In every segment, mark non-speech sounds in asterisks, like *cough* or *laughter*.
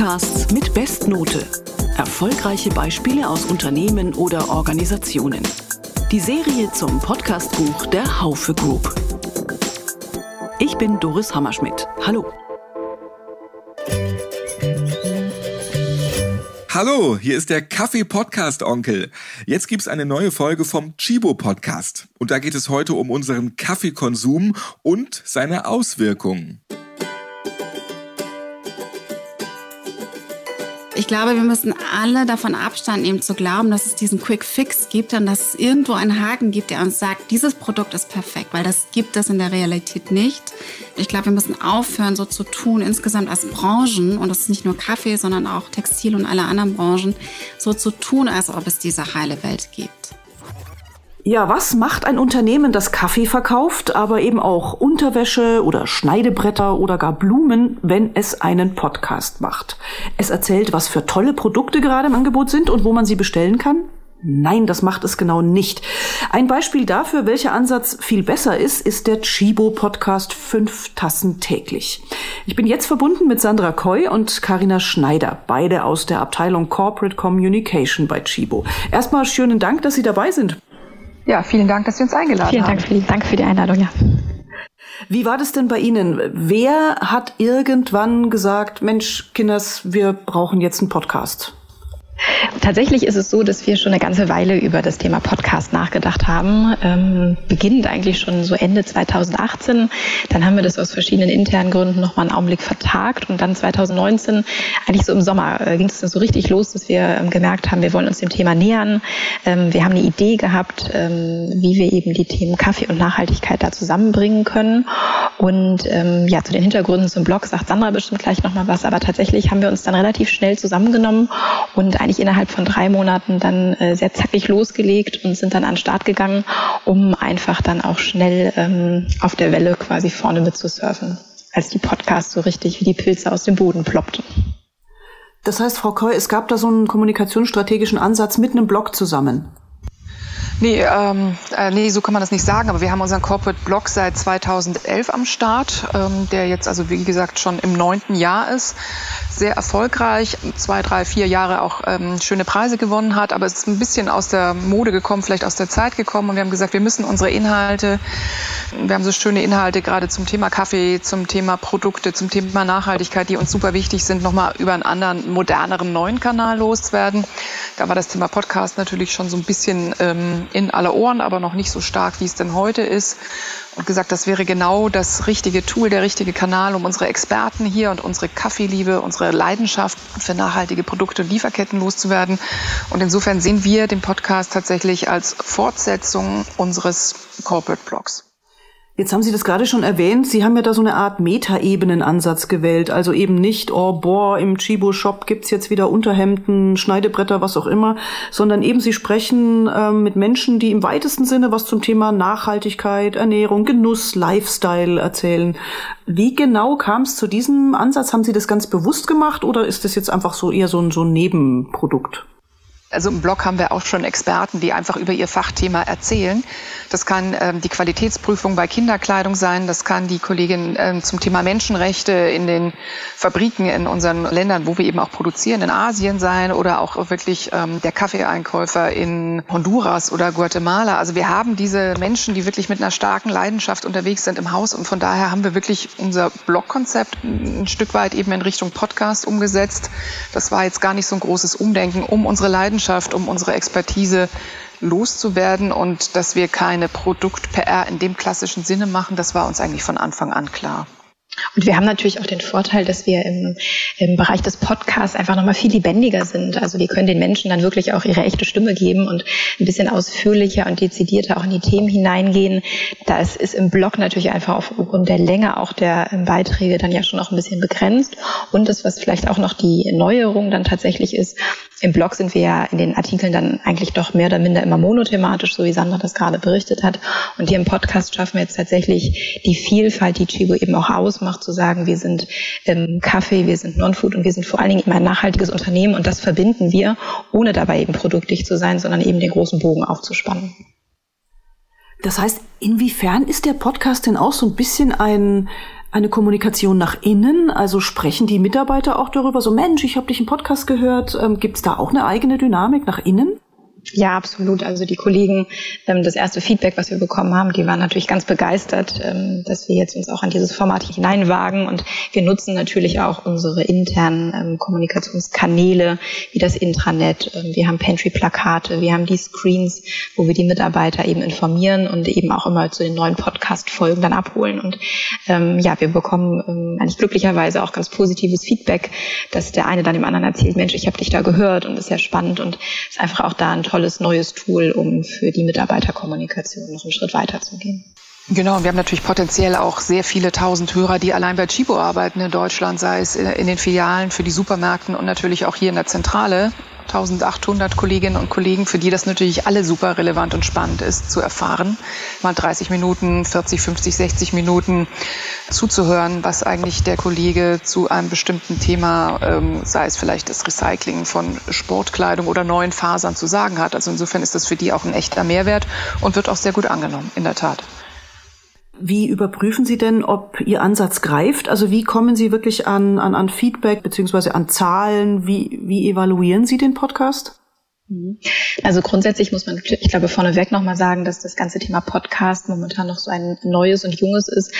Podcasts mit Bestnote. Erfolgreiche Beispiele aus Unternehmen oder Organisationen. Die Serie zum Podcastbuch der Haufe Group. Ich bin Doris Hammerschmidt. Hallo. Hallo, hier ist der Kaffee Podcast Onkel. Jetzt gibt's eine neue Folge vom Chibo Podcast und da geht es heute um unseren Kaffeekonsum und seine Auswirkungen. Ich glaube, wir müssen alle davon Abstand nehmen zu glauben, dass es diesen Quick Fix gibt und dass es irgendwo einen Haken gibt, der uns sagt, dieses Produkt ist perfekt, weil das gibt es in der Realität nicht. Ich glaube, wir müssen aufhören, so zu tun, insgesamt als Branchen, und das ist nicht nur Kaffee, sondern auch Textil und alle anderen Branchen, so zu tun, als ob es diese heile Welt gibt. Ja, was macht ein Unternehmen, das Kaffee verkauft, aber eben auch Unterwäsche oder Schneidebretter oder gar Blumen, wenn es einen Podcast macht? Es erzählt, was für tolle Produkte gerade im Angebot sind und wo man sie bestellen kann? Nein, das macht es genau nicht. Ein Beispiel dafür, welcher Ansatz viel besser ist, ist der Chibo Podcast Fünf Tassen täglich. Ich bin jetzt verbunden mit Sandra Koy und Karina Schneider, beide aus der Abteilung Corporate Communication bei Chibo. Erstmal schönen Dank, dass Sie dabei sind. Ja, vielen Dank, dass Sie uns eingeladen vielen haben. Dank, vielen Dank für die Einladung, ja. Wie war das denn bei Ihnen? Wer hat irgendwann gesagt, Mensch, Kinders, wir brauchen jetzt einen Podcast? Tatsächlich ist es so, dass wir schon eine ganze Weile über das Thema Podcast nachgedacht haben. Ähm, beginnend eigentlich schon so Ende 2018. Dann haben wir das aus verschiedenen internen Gründen nochmal einen Augenblick vertagt. Und dann 2019, eigentlich so im Sommer, äh, ging es so richtig los, dass wir ähm, gemerkt haben, wir wollen uns dem Thema nähern. Ähm, wir haben eine Idee gehabt, ähm, wie wir eben die Themen Kaffee und Nachhaltigkeit da zusammenbringen können. Und ähm, ja, zu den Hintergründen zum Blog sagt Sandra bestimmt gleich nochmal was. Aber tatsächlich haben wir uns dann relativ schnell zusammengenommen und eigentlich innerhalb von drei Monaten dann äh, sehr zackig losgelegt und sind dann an den Start gegangen, um einfach dann auch schnell ähm, auf der Welle quasi vorne mit zu surfen, als die Podcasts so richtig wie die Pilze aus dem Boden ploppten. Das heißt, Frau Koy, es gab da so einen kommunikationsstrategischen Ansatz mit einem Blog zusammen. Nee, ähm, äh, nee, so kann man das nicht sagen, aber wir haben unseren Corporate Blog seit 2011 am Start, ähm, der jetzt also wie gesagt schon im neunten Jahr ist. Sehr erfolgreich, zwei, drei, vier Jahre auch ähm, schöne Preise gewonnen hat, aber es ist ein bisschen aus der Mode gekommen, vielleicht aus der Zeit gekommen und wir haben gesagt, wir müssen unsere Inhalte, wir haben so schöne Inhalte gerade zum Thema Kaffee, zum Thema Produkte, zum Thema Nachhaltigkeit, die uns super wichtig sind, nochmal über einen anderen, moderneren, neuen Kanal loswerden. Da war das Thema Podcast natürlich schon so ein bisschen ähm, in aller Ohren, aber noch nicht so stark, wie es denn heute ist. Und gesagt, das wäre genau das richtige Tool, der richtige Kanal, um unsere Experten hier und unsere Kaffeeliebe, unsere Leidenschaft für nachhaltige Produkte und Lieferketten loszuwerden. Und insofern sehen wir den Podcast tatsächlich als Fortsetzung unseres Corporate Blogs. Jetzt haben Sie das gerade schon erwähnt. Sie haben ja da so eine Art Metaebenen-Ansatz gewählt. Also eben nicht, oh, boah, im Chibo-Shop gibt's jetzt wieder Unterhemden, Schneidebretter, was auch immer, sondern eben Sie sprechen ähm, mit Menschen, die im weitesten Sinne was zum Thema Nachhaltigkeit, Ernährung, Genuss, Lifestyle erzählen. Wie genau kam es zu diesem Ansatz? Haben Sie das ganz bewusst gemacht oder ist das jetzt einfach so eher so ein, so ein Nebenprodukt? Also im Blog haben wir auch schon Experten, die einfach über ihr Fachthema erzählen. Das kann ähm, die Qualitätsprüfung bei Kinderkleidung sein. Das kann die Kollegin ähm, zum Thema Menschenrechte in den Fabriken in unseren Ländern, wo wir eben auch produzieren, in Asien sein oder auch wirklich ähm, der Kaffeeeinkäufer in Honduras oder Guatemala. Also wir haben diese Menschen, die wirklich mit einer starken Leidenschaft unterwegs sind im Haus und von daher haben wir wirklich unser Blogkonzept ein Stück weit eben in Richtung Podcast umgesetzt. Das war jetzt gar nicht so ein großes Umdenken, um unsere Leidenschaft, um unsere Expertise loszuwerden und dass wir keine Produkt-PR in dem klassischen Sinne machen, das war uns eigentlich von Anfang an klar. Und wir haben natürlich auch den Vorteil, dass wir im, im Bereich des Podcasts einfach nochmal viel lebendiger sind. Also wir können den Menschen dann wirklich auch ihre echte Stimme geben und ein bisschen ausführlicher und dezidierter auch in die Themen hineingehen. Da ist, im Blog natürlich einfach aufgrund der Länge auch der ähm, Beiträge dann ja schon auch ein bisschen begrenzt. Und das, was vielleicht auch noch die Neuerung dann tatsächlich ist, im Blog sind wir ja in den Artikeln dann eigentlich doch mehr oder minder immer monothematisch, so wie Sandra das gerade berichtet hat. Und hier im Podcast schaffen wir jetzt tatsächlich die Vielfalt, die Chibo eben auch ausmacht, zu sagen, wir sind ähm, Kaffee, wir sind Non-Food und wir sind vor allen Dingen immer ein nachhaltiges Unternehmen und das verbinden wir, ohne dabei eben produktdicht zu sein, sondern eben den großen Bogen aufzuspannen. Das heißt, inwiefern ist der Podcast denn auch so ein bisschen ein eine Kommunikation nach innen? Also sprechen die Mitarbeiter auch darüber, so Mensch, ich habe dich im Podcast gehört. Ähm, Gibt es da auch eine eigene Dynamik nach innen? Ja, absolut. Also die Kollegen, ähm, das erste Feedback, was wir bekommen haben, die waren natürlich ganz begeistert, ähm, dass wir jetzt uns auch an dieses Format hineinwagen. Und wir nutzen natürlich auch unsere internen ähm, Kommunikationskanäle, wie das Intranet. Wir haben Pantry-Plakate, wir haben die Screens, wo wir die Mitarbeiter eben informieren und eben auch immer zu den neuen Podcast-Folgen dann abholen. Und ja, wir bekommen eigentlich glücklicherweise auch ganz positives Feedback, dass der eine dann dem anderen erzählt, Mensch, ich habe dich da gehört und das ist sehr spannend und ist einfach auch da ein tolles neues Tool, um für die Mitarbeiterkommunikation noch einen Schritt weiter zu gehen. Genau, und wir haben natürlich potenziell auch sehr viele tausend Hörer, die allein bei Chibo arbeiten in Deutschland, sei es in den Filialen, für die Supermärkten und natürlich auch hier in der Zentrale. 1800 Kolleginnen und Kollegen, für die das natürlich alle super relevant und spannend ist zu erfahren. Mal 30 Minuten, 40, 50, 60 Minuten zuzuhören, was eigentlich der Kollege zu einem bestimmten Thema, ähm, sei es vielleicht das Recycling von Sportkleidung oder neuen Fasern zu sagen hat. Also insofern ist das für die auch ein echter Mehrwert und wird auch sehr gut angenommen, in der Tat. Wie überprüfen Sie denn, ob Ihr Ansatz greift? Also wie kommen Sie wirklich an, an, an Feedback beziehungsweise an Zahlen? Wie, wie evaluieren Sie den Podcast? Mhm. Also grundsätzlich muss man, ich glaube, vorneweg nochmal sagen, dass das ganze Thema Podcast momentan noch so ein neues und junges ist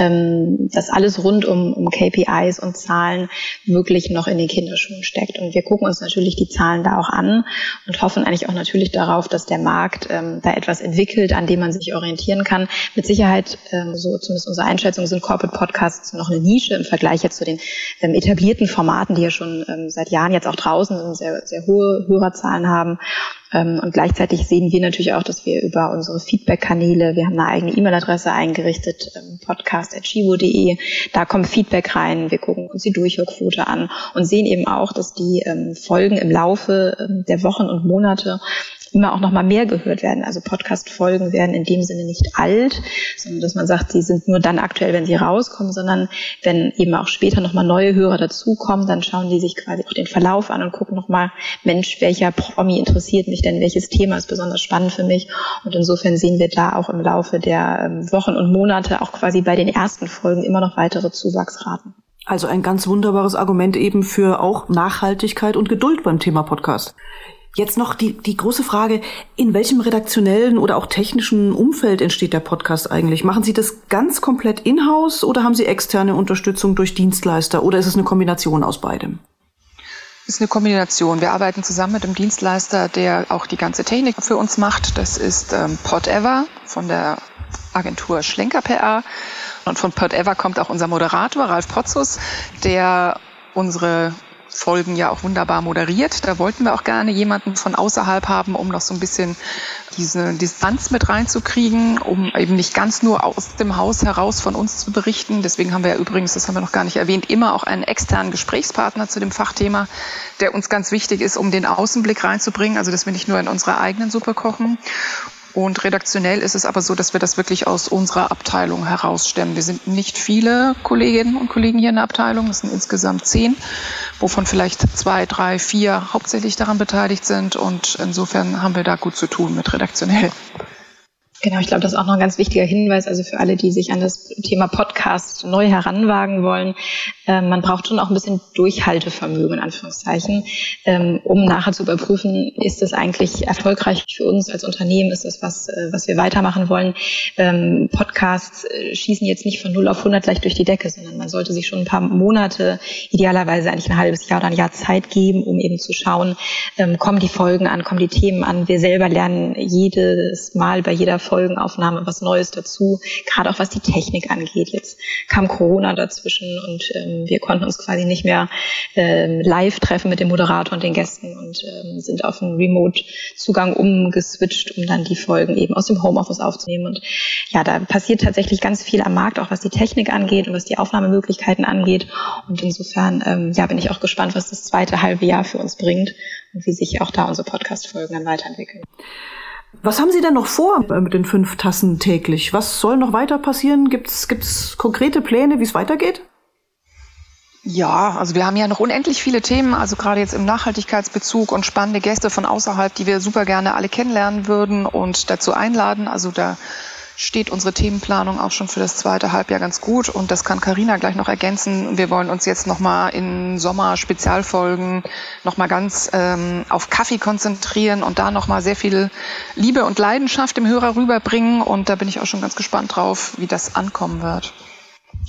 ähm, dass alles rund um, um KPIs und Zahlen wirklich noch in den Kinderschuhen steckt. Und wir gucken uns natürlich die Zahlen da auch an und hoffen eigentlich auch natürlich darauf, dass der Markt ähm, da etwas entwickelt, an dem man sich orientieren kann. Mit Sicherheit, ähm, so zumindest unsere Einschätzung, sind Corporate Podcasts noch eine Nische im Vergleich jetzt zu den ähm, etablierten Formaten, die ja schon ähm, seit Jahren jetzt auch draußen sehr, sehr hohe Hörerzahlen haben. Ähm, und gleichzeitig sehen wir natürlich auch, dass wir über unsere Feedback-Kanäle, wir haben eine eigene E-Mail-Adresse eingerichtet, ähm, podcast.chivo.de, da kommt Feedback rein, wir gucken uns die Durchhörquote an und sehen eben auch, dass die ähm, Folgen im Laufe der Wochen und Monate immer auch noch mal mehr gehört werden. Also Podcast-Folgen werden in dem Sinne nicht alt, sondern dass man sagt, sie sind nur dann aktuell, wenn sie rauskommen, sondern wenn eben auch später noch mal neue Hörer dazukommen, dann schauen die sich quasi auch den Verlauf an und gucken noch mal, Mensch, welcher Promi interessiert mich denn, welches Thema ist besonders spannend für mich? Und insofern sehen wir da auch im Laufe der ähm, Wochen und Monate auch quasi bei den ersten Folgen immer noch weitere Zuwachsraten. Also ein ganz wunderbares Argument eben für auch Nachhaltigkeit und Geduld beim Thema Podcast. Jetzt noch die, die große Frage, in welchem redaktionellen oder auch technischen Umfeld entsteht der Podcast eigentlich? Machen Sie das ganz komplett in-house oder haben Sie externe Unterstützung durch Dienstleister oder ist es eine Kombination aus beidem? Ist eine Kombination. Wir arbeiten zusammen mit einem Dienstleister, der auch die ganze Technik für uns macht. Das ist ähm, Podever von der Agentur Schlenker PR. Und von Podever kommt auch unser Moderator Ralf Potzus, der unsere Folgen ja auch wunderbar moderiert. Da wollten wir auch gerne jemanden von außerhalb haben, um noch so ein bisschen diese Distanz mit reinzukriegen, um eben nicht ganz nur aus dem Haus heraus von uns zu berichten. Deswegen haben wir ja übrigens, das haben wir noch gar nicht erwähnt, immer auch einen externen Gesprächspartner zu dem Fachthema, der uns ganz wichtig ist, um den Außenblick reinzubringen, also dass wir nicht nur in unserer eigenen Suppe kochen. Und redaktionell ist es aber so, dass wir das wirklich aus unserer Abteilung herausstemmen. Wir sind nicht viele Kolleginnen und Kollegen hier in der Abteilung, das sind insgesamt zehn, wovon vielleicht zwei, drei, vier hauptsächlich daran beteiligt sind. Und insofern haben wir da gut zu tun mit redaktionell. Genau, ich glaube, das ist auch noch ein ganz wichtiger Hinweis, also für alle, die sich an das Thema Podcast neu heranwagen wollen. Ähm, man braucht schon auch ein bisschen Durchhaltevermögen, in Anführungszeichen, ähm, um nachher zu überprüfen, ist das eigentlich erfolgreich für uns als Unternehmen, ist das was, äh, was wir weitermachen wollen. Ähm, Podcasts äh, schießen jetzt nicht von 0 auf 100 gleich durch die Decke, sondern man sollte sich schon ein paar Monate, idealerweise eigentlich ein halbes Jahr oder ein Jahr Zeit geben, um eben zu schauen, ähm, kommen die Folgen an, kommen die Themen an. Wir selber lernen jedes Mal bei jeder Folgenaufnahme was Neues dazu, gerade auch was die Technik angeht. Jetzt kam Corona dazwischen und ähm, wir konnten uns quasi nicht mehr ähm, live treffen mit dem Moderator und den Gästen und ähm, sind auf einen Remote-Zugang umgeswitcht, um dann die Folgen eben aus dem Homeoffice aufzunehmen. Und ja, da passiert tatsächlich ganz viel am Markt, auch was die Technik angeht und was die Aufnahmemöglichkeiten angeht. Und insofern ähm, ja, bin ich auch gespannt, was das zweite halbe Jahr für uns bringt und wie sich auch da unsere Podcast-Folgen dann weiterentwickeln. Was haben Sie denn noch vor mit den fünf Tassen täglich? Was soll noch weiter passieren? Gibt es konkrete Pläne, wie es weitergeht? Ja, also wir haben ja noch unendlich viele Themen, also gerade jetzt im Nachhaltigkeitsbezug und spannende Gäste von außerhalb, die wir super gerne alle kennenlernen würden und dazu einladen. Also da steht unsere Themenplanung auch schon für das zweite Halbjahr ganz gut und das kann Karina gleich noch ergänzen. Wir wollen uns jetzt nochmal in Sommer-Spezialfolgen nochmal ganz ähm, auf Kaffee konzentrieren und da nochmal sehr viel Liebe und Leidenschaft dem Hörer rüberbringen und da bin ich auch schon ganz gespannt drauf, wie das ankommen wird.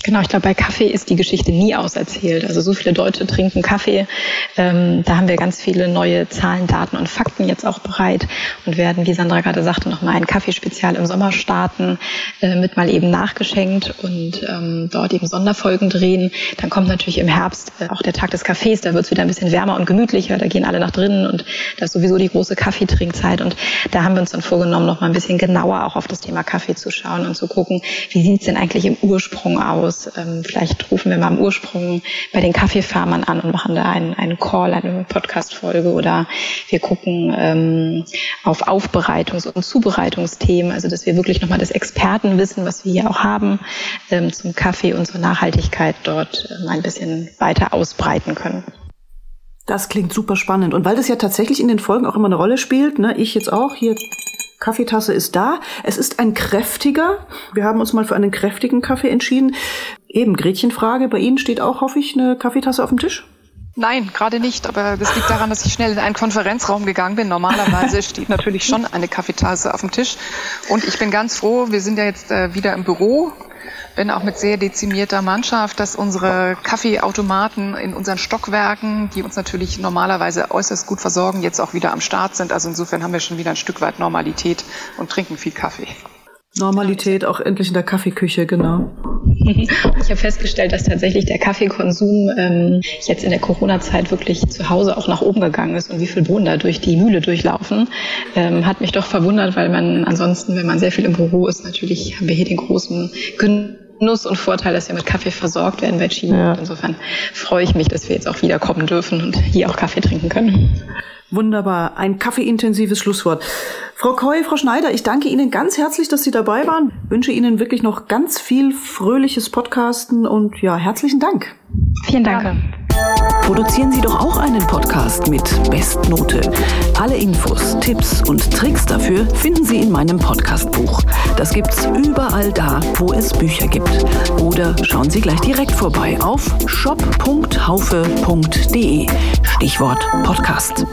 Genau, ich glaube, bei Kaffee ist die Geschichte nie auserzählt. Also so viele Deutsche trinken Kaffee. Ähm, da haben wir ganz viele neue Zahlen, Daten und Fakten jetzt auch bereit und werden, wie Sandra gerade sagte, nochmal ein Kaffeespezial im Sommer starten, äh, mit mal eben nachgeschenkt und ähm, dort eben Sonderfolgen drehen. Dann kommt natürlich im Herbst äh, auch der Tag des Kaffees. Da wird es wieder ein bisschen wärmer und gemütlicher. Da gehen alle nach drinnen und da ist sowieso die große Kaffeetrinkzeit. Und da haben wir uns dann vorgenommen, nochmal ein bisschen genauer auch auf das Thema Kaffee zu schauen und zu gucken, wie sieht es denn eigentlich im Ursprung aus? Aus. Ähm, vielleicht rufen wir mal am Ursprung bei den Kaffeefarmern an und machen da einen, einen Call, eine Podcast-Folge oder wir gucken ähm, auf Aufbereitungs- und Zubereitungsthemen, also dass wir wirklich nochmal das Expertenwissen, was wir hier auch haben, ähm, zum Kaffee und zur Nachhaltigkeit dort ähm, ein bisschen weiter ausbreiten können. Das klingt super spannend. Und weil das ja tatsächlich in den Folgen auch immer eine Rolle spielt, ne, ich jetzt auch hier Kaffeetasse ist da. Es ist ein kräftiger. Wir haben uns mal für einen kräftigen Kaffee entschieden. Eben Gretchenfrage. Bei Ihnen steht auch, hoffe ich, eine Kaffeetasse auf dem Tisch? Nein, gerade nicht. Aber das liegt daran, dass ich schnell in einen Konferenzraum gegangen bin. Normalerweise *laughs* steht natürlich schon eine Kaffeetasse auf dem Tisch. Und ich bin ganz froh, wir sind ja jetzt äh, wieder im Büro wenn auch mit sehr dezimierter Mannschaft, dass unsere Kaffeeautomaten in unseren Stockwerken, die uns natürlich normalerweise äußerst gut versorgen, jetzt auch wieder am Start sind. Also insofern haben wir schon wieder ein Stück weit Normalität und trinken viel Kaffee. Normalität auch endlich in der Kaffeeküche, genau. *laughs* Ich habe festgestellt, dass tatsächlich der Kaffeekonsum ähm, jetzt in der Corona-Zeit wirklich zu Hause auch nach oben gegangen ist und wie viel Bohnen da durch die Mühle durchlaufen, ähm, hat mich doch verwundert, weil man ansonsten, wenn man sehr viel im Büro ist, natürlich haben wir hier den großen Genuss und Vorteil, dass wir mit Kaffee versorgt werden bei China. Ja. Insofern freue ich mich, dass wir jetzt auch wiederkommen dürfen und hier auch Kaffee trinken können. Wunderbar, ein kaffeeintensives Schlusswort. Frau Koy, Frau Schneider, ich danke Ihnen ganz herzlich, dass Sie dabei waren. Wünsche Ihnen wirklich noch ganz viel fröhliches Podcasten und ja, herzlichen Dank. Vielen Dank. Produzieren Sie doch auch einen Podcast mit Bestnote. Alle Infos, Tipps und Tricks dafür finden Sie in meinem Podcastbuch. Das gibt's überall da, wo es Bücher gibt. Oder schauen Sie gleich direkt vorbei auf shop.haufe.de. Stichwort Podcast.